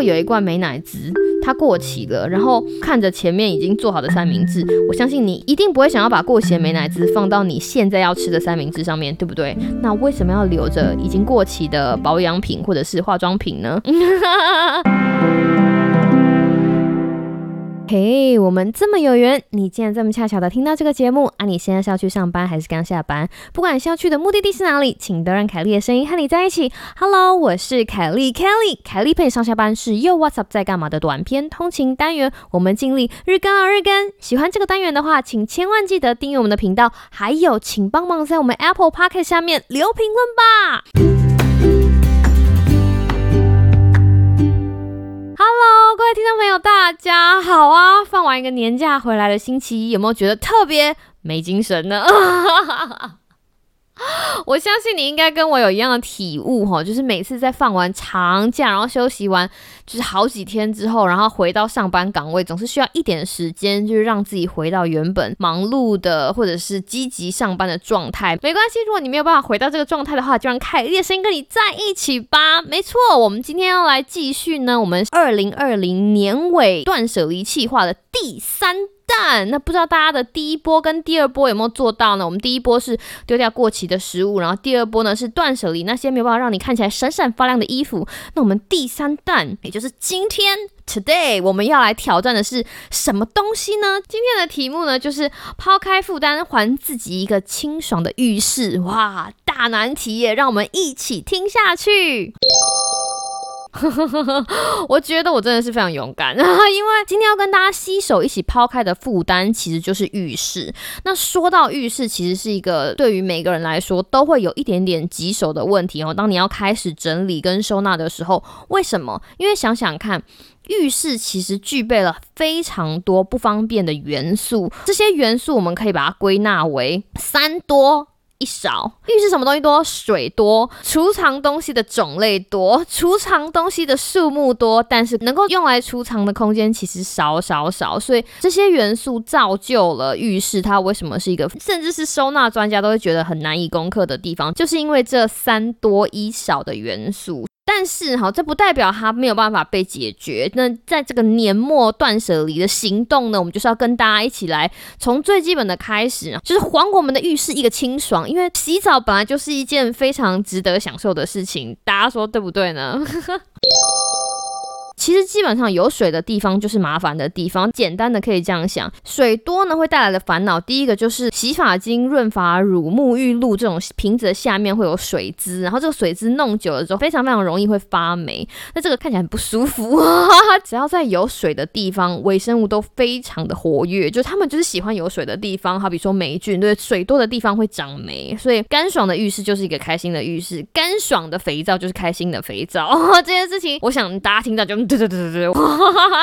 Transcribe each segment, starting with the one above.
会有一罐美奶滋，它过期了，然后看着前面已经做好的三明治，我相信你一定不会想要把过期的美奶滋放到你现在要吃的三明治上面，对不对？那为什么要留着已经过期的保养品或者是化妆品呢？嘿，我们这么有缘，你竟然这么恰巧的听到这个节目啊！你现在是要去上班还是刚下班？不管是要去的目的地是哪里，请都让凯莉的声音和你在一起。Hello，我是凯莉，Kelly，凯莉陪你上下班是又 What's up 在干嘛的短篇通勤单元，我们尽力日更啊日更。喜欢这个单元的话，请千万记得订阅我们的频道，还有请帮忙在我们 Apple p o c k 下面留评论吧。Hello，各位听众朋友，大家好啊！放完一个年假回来的星期一，有没有觉得特别没精神呢？我相信你应该跟我有一样的体悟哈，就是每次在放完长假，然后休息完，就是好几天之后，然后回到上班岗位，总是需要一点时间，就是让自己回到原本忙碌的或者是积极上班的状态。没关系，如果你没有办法回到这个状态的话，就让凯莉的声音跟你在一起吧。没错，我们今天要来继续呢，我们二零二零年尾断舍离计划的第三。但那不知道大家的第一波跟第二波有没有做到呢？我们第一波是丢掉过期的食物，然后第二波呢是断舍离那些没有办法让你看起来闪闪发亮的衣服。那我们第三弹，也就是今天 today 我们要来挑战的是什么东西呢？今天的题目呢就是抛开负担，还自己一个清爽的浴室。哇，大难题耶！让我们一起听下去。我觉得我真的是非常勇敢，因为今天要跟大家携手一起抛开的负担，其实就是浴室。那说到浴室，其实是一个对于每个人来说都会有一点点棘手的问题哦。当你要开始整理跟收纳的时候，为什么？因为想想看，浴室其实具备了非常多不方便的元素，这些元素我们可以把它归纳为三多。一少，浴室什么东西多？水多，储藏东西的种类多，储藏东西的数目多，但是能够用来储藏的空间其实少少少，所以这些元素造就了浴室它为什么是一个，甚至是收纳专家都会觉得很难以攻克的地方，就是因为这三多一少的元素。但是哈，这不代表它没有办法被解决。那在这个年末断舍离的行动呢，我们就是要跟大家一起来，从最基本的开始，就是还我们的浴室一个清爽。因为洗澡本来就是一件非常值得享受的事情，大家说对不对呢？其实基本上有水的地方就是麻烦的地方。简单的可以这样想，水多呢会带来的烦恼，第一个就是洗发精、润发乳、沐浴露这种瓶子的下面会有水渍，然后这个水渍弄久了之后，非常非常容易会发霉。那这个看起来很不舒服。只要在有水的地方，微生物都非常的活跃，就他们就是喜欢有水的地方。好比说霉菌，对，水多的地方会长霉，所以干爽的浴室就是一个开心的浴室，干爽的肥皂就是开心的肥皂。这件事情，我想大家听到就。对对对对对，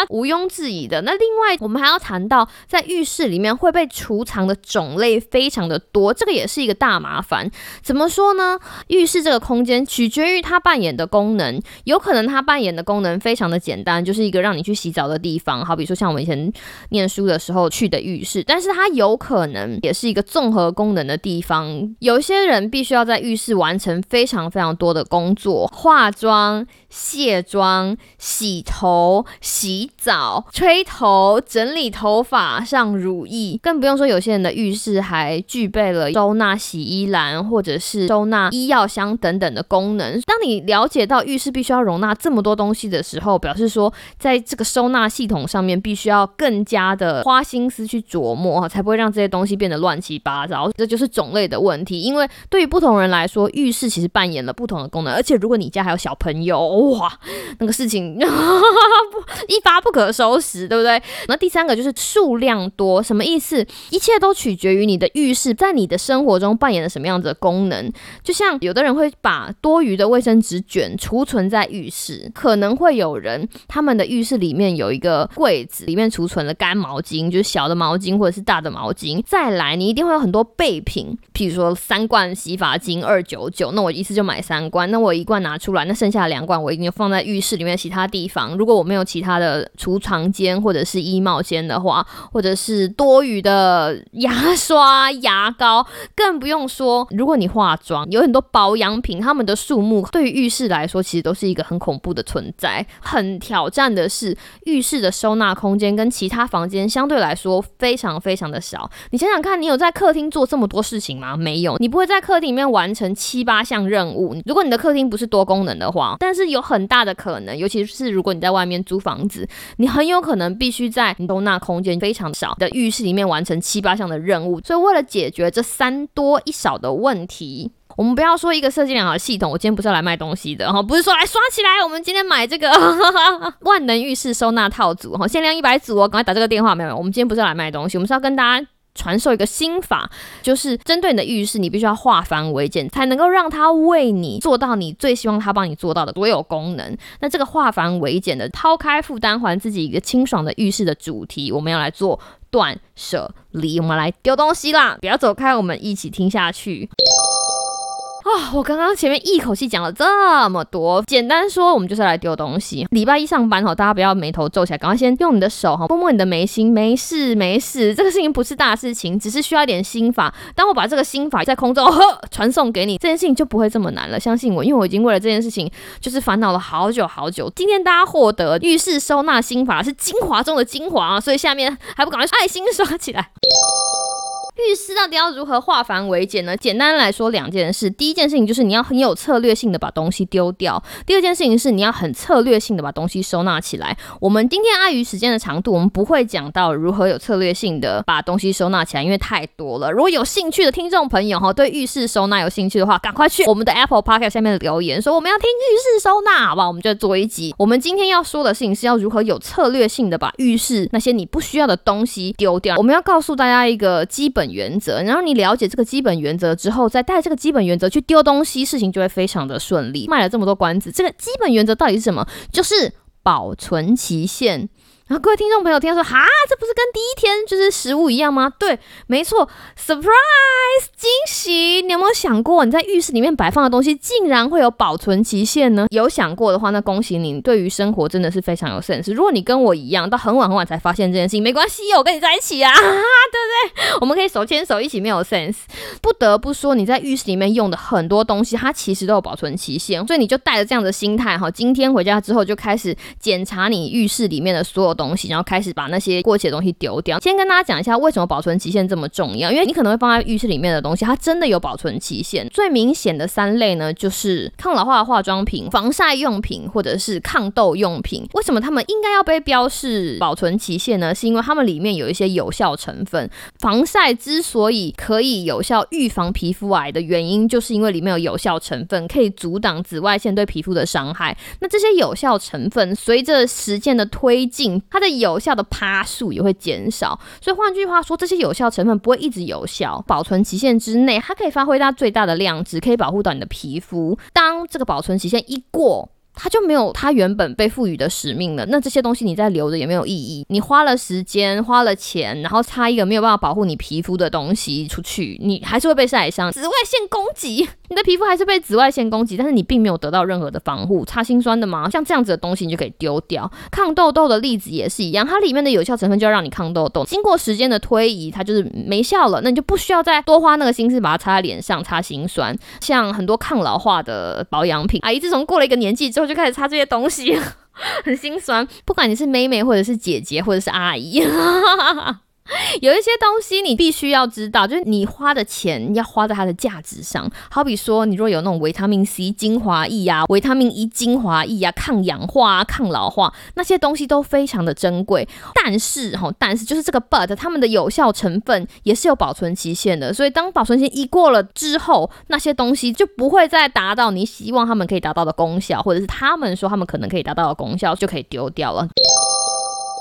毋庸置疑的。那另外，我们还要谈到，在浴室里面会被储藏的种类非常的多，这个也是一个大麻烦。怎么说呢？浴室这个空间取决于它扮演的功能，有可能它扮演的功能非常的简单，就是一个让你去洗澡的地方，好比说像我们以前念书的时候去的浴室。但是它有可能也是一个综合功能的地方，有些人必须要在浴室完成非常非常多的工作，化妆、卸妆、洗。洗头、洗澡、吹头、整理头发、上乳液，更不用说有些人的浴室还具备了收纳洗衣篮或者是收纳医药箱等等的功能。当你了解到浴室必须要容纳这么多东西的时候，表示说在这个收纳系统上面必须要更加的花心思去琢磨，才不会让这些东西变得乱七八糟。这就是种类的问题，因为对于不同人来说，浴室其实扮演了不同的功能。而且如果你家还有小朋友，哇，那个事情。不一发不可收拾，对不对？那第三个就是数量多，什么意思？一切都取决于你的浴室在你的生活中扮演了什么样子的功能。就像有的人会把多余的卫生纸卷储存在浴室，可能会有人他们的浴室里面有一个柜子，里面储存了干毛巾，就是小的毛巾或者是大的毛巾。再来，你一定会有很多备品，譬如说三罐洗发精二九九，那我一次就买三罐，那我一罐拿出来，那剩下两罐我已经放在浴室里面其他地方。方，如果我没有其他的储藏间或者是衣帽间的话，或者是多余的牙刷、牙膏，更不用说如果你化妆，有很多保养品，它们的数目对于浴室来说，其实都是一个很恐怖的存在。很挑战的是，浴室的收纳空间跟其他房间相对来说非常非常的少。你想想看，你有在客厅做这么多事情吗？没有，你不会在客厅里面完成七八项任务。如果你的客厅不是多功能的话，但是有很大的可能，尤其是如如果你在外面租房子，你很有可能必须在收纳空间非常少的浴室里面完成七八项的任务。所以为了解决这三多一少的问题，我们不要说一个设计良好的系统。我今天不是要来卖东西的哈，不是说来刷起来。我们今天买这个 万能浴室收纳套组哈，限量一百组哦，赶快打这个电话。没有，我们今天不是要来卖东西，我们是要跟大家。传授一个心法，就是针对你的浴室，你必须要化繁为简，才能够让它为你做到你最希望它帮你做到的所有功能。那这个化繁为简的抛开负担，还自己一个清爽的浴室的主题，我们要来做断舍离，我们来丢东西啦！不要走开，我们一起听下去。啊！我刚刚前面一口气讲了这么多，简单说，我们就是来丢东西。礼拜一上班哈，大家不要眉头皱起来，赶快先用你的手哈，摸摸你的眉心，没事没事，这个事情不是大事情，只是需要一点心法。当我把这个心法在空中呵传送给你，这件事情就不会这么难了，相信我，因为我已经为了这件事情就是烦恼了好久好久。今天大家获得浴室收纳心法是精华中的精华，所以下面还不赶快爱心刷起来。浴室到底要如何化繁为简呢？简单来说，两件事。第一件事情就是你要很有策略性的把东西丢掉；第二件事情是你要很策略性的把东西收纳起来。我们今天碍于时间的长度，我们不会讲到如何有策略性的把东西收纳起来，因为太多了。如果有兴趣的听众朋友哈，对浴室收纳有兴趣的话，赶快去我们的 Apple Park 下面留言，说我们要听浴室收纳，好不好？我们就做一集。我们今天要说的事情是要如何有策略性的把浴室那些你不需要的东西丢掉。我们要告诉大家一个基本。原则，然后你了解这个基本原则之后，再带这个基本原则去丢东西，事情就会非常的顺利。卖了这么多关子，这个基本原则到底是什么？就是保存期限。然后各位听众朋友听到说，哈，这不是跟第一天就是食物一样吗？对，没错，surprise 惊喜！你有没有想过，你在浴室里面摆放的东西竟然会有保存期限呢？有想过的话，那恭喜你，对于生活真的是非常有 sense。如果你跟我一样，到很晚很晚才发现这件事情，没关系，我跟你在一起啊，对不对？我们可以手牵手一起，没有 sense。不得不说，你在浴室里面用的很多东西，它其实都有保存期限，所以你就带着这样的心态哈，今天回家之后就开始检查你浴室里面的所有。东西，然后开始把那些过期的东西丢掉。先跟大家讲一下为什么保存期限这么重要，因为你可能会放在浴室里面的东西，它真的有保存期限。最明显的三类呢，就是抗老化的化妆品、防晒用品或者是抗痘用品。为什么它们应该要被标示保存期限呢？是因为它们里面有一些有效成分。防晒之所以可以有效预防皮肤癌的原因，就是因为里面有有效成分，可以阻挡紫外线对皮肤的伤害。那这些有效成分随着时间的推进，它的有效的趴数也会减少，所以换句话说，这些有效成分不会一直有效，保存期限之内，它可以发挥它最大的量只，可以保护到你的皮肤。当这个保存期限一过，它就没有它原本被赋予的使命了。那这些东西你再留着也没有意义。你花了时间，花了钱，然后擦一个没有办法保护你皮肤的东西出去，你还是会被晒伤，紫外线攻击，你的皮肤还是被紫外线攻击，但是你并没有得到任何的防护。擦心酸的吗？像这样子的东西你就可以丢掉。抗痘痘的例子也是一样，它里面的有效成分就要让你抗痘痘。经过时间的推移，它就是没效了，那你就不需要再多花那个心思把它擦在脸上，擦心酸。像很多抗老化的保养品，阿姨自从过了一个年纪之后。就开始擦这些东西，很心酸。不管你是妹妹，或者是姐姐，或者是阿姨。有一些东西你必须要知道，就是你花的钱要花在它的价值上。好比说，你若有那种维他命 C 精华液啊、维他命 E 精华液啊、抗氧化、啊、抗老化那些东西都非常的珍贵。但是哈，但是就是这个 but，它们的有效成分也是有保存期限的。所以当保存期一过了之后，那些东西就不会再达到你希望他们可以达到的功效，或者是他们说他们可能可以达到的功效，就可以丢掉了。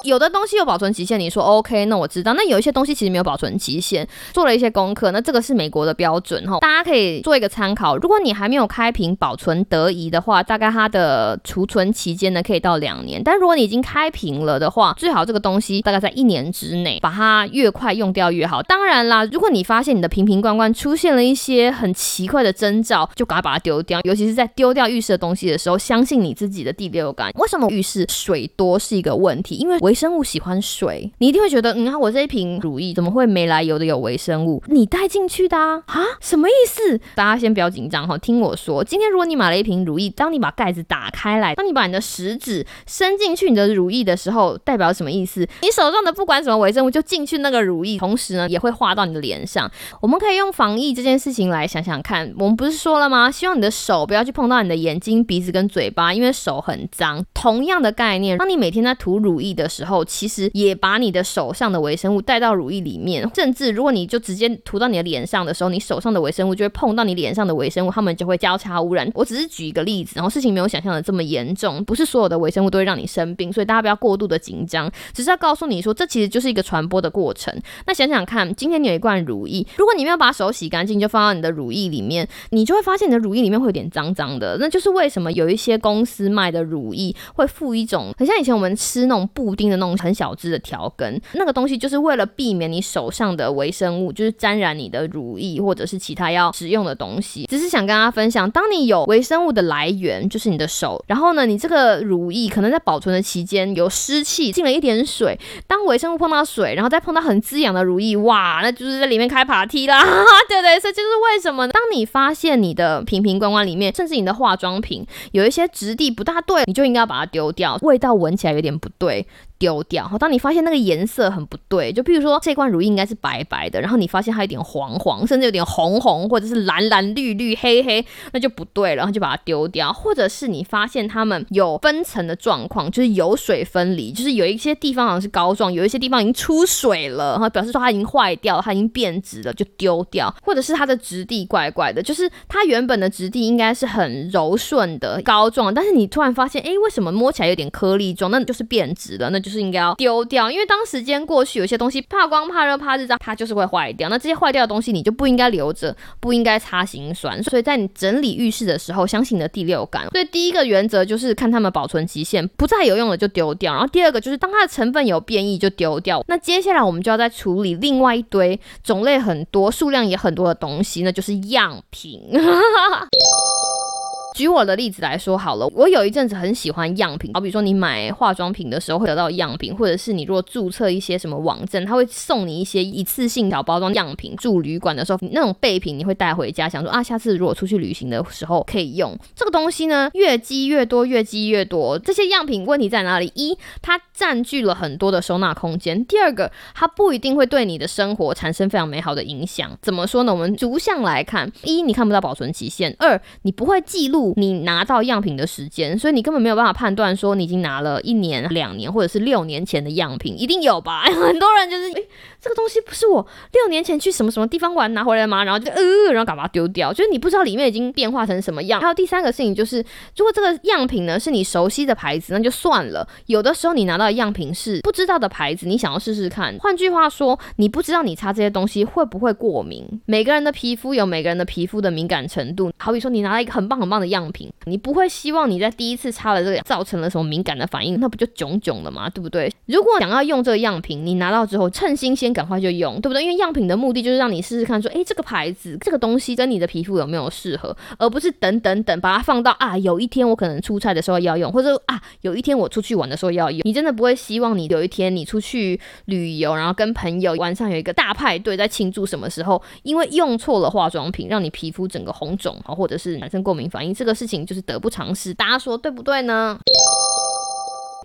有的东西有保存期限，你说 OK，那我知道。那有一些东西其实没有保存期限，做了一些功课，那这个是美国的标准哈，大家可以做一个参考。如果你还没有开瓶保存得宜的话，大概它的储存期间呢可以到两年。但如果你已经开瓶了的话，最好这个东西大概在一年之内，把它越快用掉越好。当然啦，如果你发现你的瓶瓶罐罐出现了一些很奇怪的征兆，就赶快把它丢掉。尤其是在丢掉浴室的东西的时候，相信你自己的第六感。为什么浴室水多是一个问题？因为生物喜欢水，你一定会觉得，嗯，啊我这一瓶乳液怎么会没来由的有微生物？你带进去的啊？啊？什么意思？大家先不要紧张哈，听我说，今天如果你买了一瓶乳液，当你把盖子打开来，当你把你的食指伸进去你的乳液的时候，代表什么意思？你手上的不管什么微生物就进去那个乳液，同时呢也会画到你的脸上。我们可以用防疫这件事情来想想看，我们不是说了吗？希望你的手不要去碰到你的眼睛、鼻子跟嘴巴，因为手很脏。同样的概念，当你每天在涂乳液的时候，后其实也把你的手上的微生物带到乳液里面。甚至如果你就直接涂到你的脸上的时候，你手上的微生物就会碰到你脸上的微生物，它们就会交叉污染。我只是举一个例子，然后事情没有想象的这么严重，不是所有的微生物都会让你生病，所以大家不要过度的紧张，只是要告诉你说，这其实就是一个传播的过程。那想想看，今天你有一罐乳液，如果你没有把手洗干净，就放到你的乳液里面，你就会发现你的乳液里面会有点脏脏的。那就是为什么有一些公司卖的乳液会附一种很像以前我们吃那种布丁的那种很小只的条根，那个东西就是为了避免你手上的微生物就是沾染你的乳液或者是其他要使用的东西。只是想跟大家分享，当你有微生物的来源就是你的手，然后呢，你这个乳液可能在保存的期间有湿气进了一点水，当微生物碰到水，然后再碰到很滋养的乳液，哇，那就是在里面开爬梯啦，对对，这就是为什么当你发现你的瓶瓶罐罐里面，甚至你的化妆品有一些质地不大对，你就应该要把它丢掉，味道闻起来有点不对。丢掉。好，当你发现那个颜色很不对，就比如说这罐乳液应该是白白的，然后你发现它有点黄黄，甚至有点红红，或者是蓝蓝绿绿黑黑，那就不对了，然后就把它丢掉。或者是你发现它们有分层的状况，就是油水分离，就是有一些地方好像是膏状，有一些地方已经出水了，然后表示说它已经坏掉，它已经变质了，就丢掉。或者是它的质地怪怪的，就是它原本的质地应该是很柔顺的膏状，但是你突然发现，哎，为什么摸起来有点颗粒状？那就是变质了，那。就是应该要丢掉，因为当时间过去，有些东西怕光、怕热、怕日照，它就是会坏掉。那这些坏掉的东西，你就不应该留着，不应该擦心酸。所以在你整理浴室的时候，相信你的第六感。所以第一个原则就是看它们保存期限，不再有用了就丢掉。然后第二个就是当它的成分有变异就丢掉。那接下来我们就要再处理另外一堆种类很多、数量也很多的东西，那就是样品。举我的例子来说好了，我有一阵子很喜欢样品，好比说你买化妆品的时候会得到样品，或者是你如果注册一些什么网站，他会送你一些一次性小包装样品。住旅馆的时候，那种备品你会带回家，想说啊，下次如果出去旅行的时候可以用这个东西呢。越积越多，越积越多。这些样品问题在哪里？一，它占据了很多的收纳空间；第二个，它不一定会对你的生活产生非常美好的影响。怎么说呢？我们逐项来看：一，你看不到保存期限；二，你不会记录。你拿到样品的时间，所以你根本没有办法判断说你已经拿了一年、两年或者是六年前的样品，一定有吧？很多人就是，诶，这个东西不是我六年前去什么什么地方玩拿回来吗？然后就呃，然后赶把它丢掉，就是你不知道里面已经变化成什么样。还有第三个事情就是，如果这个样品呢是你熟悉的牌子，那就算了。有的时候你拿到的样品是不知道的牌子，你想要试试看。换句话说，你不知道你擦这些东西会不会过敏。每个人的皮肤有每个人的皮肤的敏感程度。好比说，你拿了一个很棒很棒的样样品。你不会希望你在第一次擦了这个造成了什么敏感的反应，那不就囧囧了吗？对不对？如果想要用这个样品，你拿到之后趁新鲜赶快就用，对不对？因为样品的目的就是让你试试看，说，诶，这个牌子这个东西跟你的皮肤有没有适合，而不是等等等把它放到啊，有一天我可能出差的时候要用，或者啊，有一天我出去玩的时候要用。你真的不会希望你有一天你出去旅游，然后跟朋友晚上有一个大派对在庆祝什么时候，因为用错了化妆品，让你皮肤整个红肿啊，或者是产生过敏反应，这这个事情就是。得不偿失，大家说对不对呢？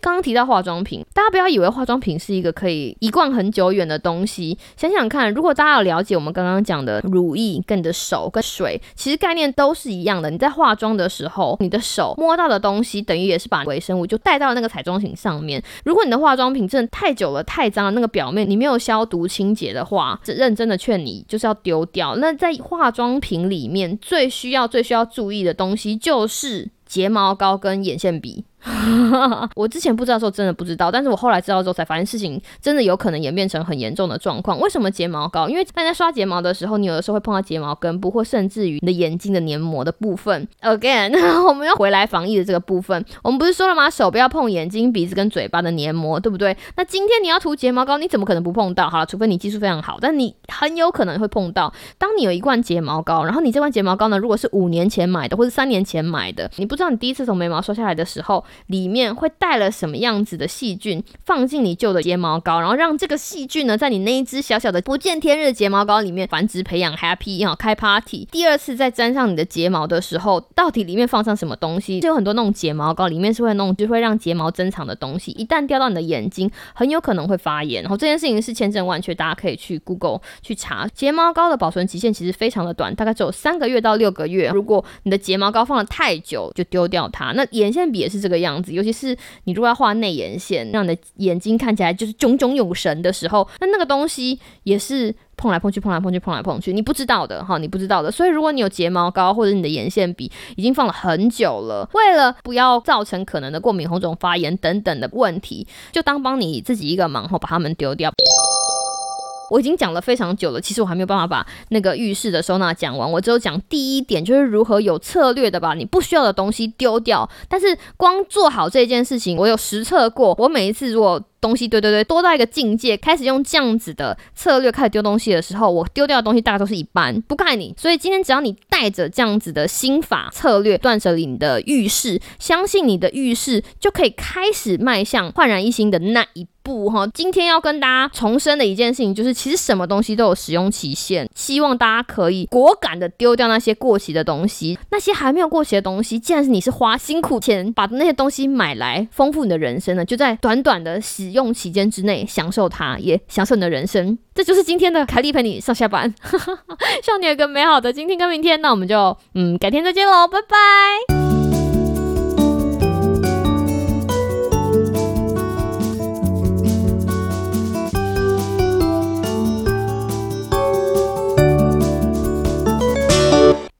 刚刚提到化妆品，大家不要以为化妆品是一个可以一贯很久远的东西。想想看，如果大家有了解我们刚刚讲的乳液跟你的手跟水，其实概念都是一样的。你在化妆的时候，你的手摸到的东西，等于也是把微生物就带到那个彩妆品上面。如果你的化妆品真的太久了、太脏了，那个表面你没有消毒清洁的话，认真的劝你就是要丢掉。那在化妆品里面最需要、最需要注意的东西就是睫毛膏跟眼线笔。我之前不知道的时候真的不知道，但是我后来知道之后才发现事情真的有可能演变成很严重的状况。为什么睫毛膏？因为大家刷睫毛的时候，你有的时候会碰到睫毛根部，或甚至于你的眼睛的黏膜的部分。Again，我们要回来防疫的这个部分，我们不是说了吗？手不要碰眼睛、鼻子跟嘴巴的黏膜，对不对？那今天你要涂睫毛膏，你怎么可能不碰到？好了，除非你技术非常好，但你很有可能会碰到。当你有一罐睫毛膏，然后你这罐睫毛膏呢，如果是五年前买的，或者三年前买的，你不知道你第一次从眉毛刷下来的时候，里面会带了什么样子的细菌放进你旧的睫毛膏，然后让这个细菌呢，在你那一支小小的不见天日的睫毛膏里面繁殖、培养、happy 哈开 party。第二次再粘上你的睫毛的时候，到底里面放上什么东西？就有很多那种睫毛膏里面是会弄，就会让睫毛增长的东西，一旦掉到你的眼睛，很有可能会发炎。然后这件事情是千真万确，大家可以去 Google 去查。睫毛膏的保存期限其实非常的短，大概只有三个月到六个月。如果你的睫毛膏放了太久，就丢掉它。那眼线笔也是这个样子，尤其是你如果要画内眼线，让你的眼睛看起来就是炯炯有神的时候，那那个东西也是碰来碰去、碰来碰去、碰来碰去，你不知道的哈，你不知道的。所以如果你有睫毛膏或者你的眼线笔已经放了很久了，为了不要造成可能的过敏、红肿、发炎等等的问题，就当帮你自己一个忙后把它们丢掉。我已经讲了非常久了，其实我还没有办法把那个浴室的收纳讲完。我只有讲第一点，就是如何有策略的把你不需要的东西丢掉。但是光做好这件事情，我有实测过。我每一次如果东西对对对多到一个境界，开始用这样子的策略开始丢东西的时候，我丢掉的东西大概都是一半，不盖你。所以今天只要你带着这样子的心法策略，断舍离你的浴室，相信你的浴室就可以开始迈向焕然一新的那一。不哈，今天要跟大家重申的一件事情就是，其实什么东西都有使用期限，希望大家可以果敢的丢掉那些过期的东西，那些还没有过期的东西，既然是你是花辛苦钱把那些东西买来丰富你的人生呢，就在短短的使用期间之内享受它，也享受你的人生。这就是今天的凯莉陪你上下班，希望你有个美好的今天跟明天。那我们就嗯改天再见喽，拜拜。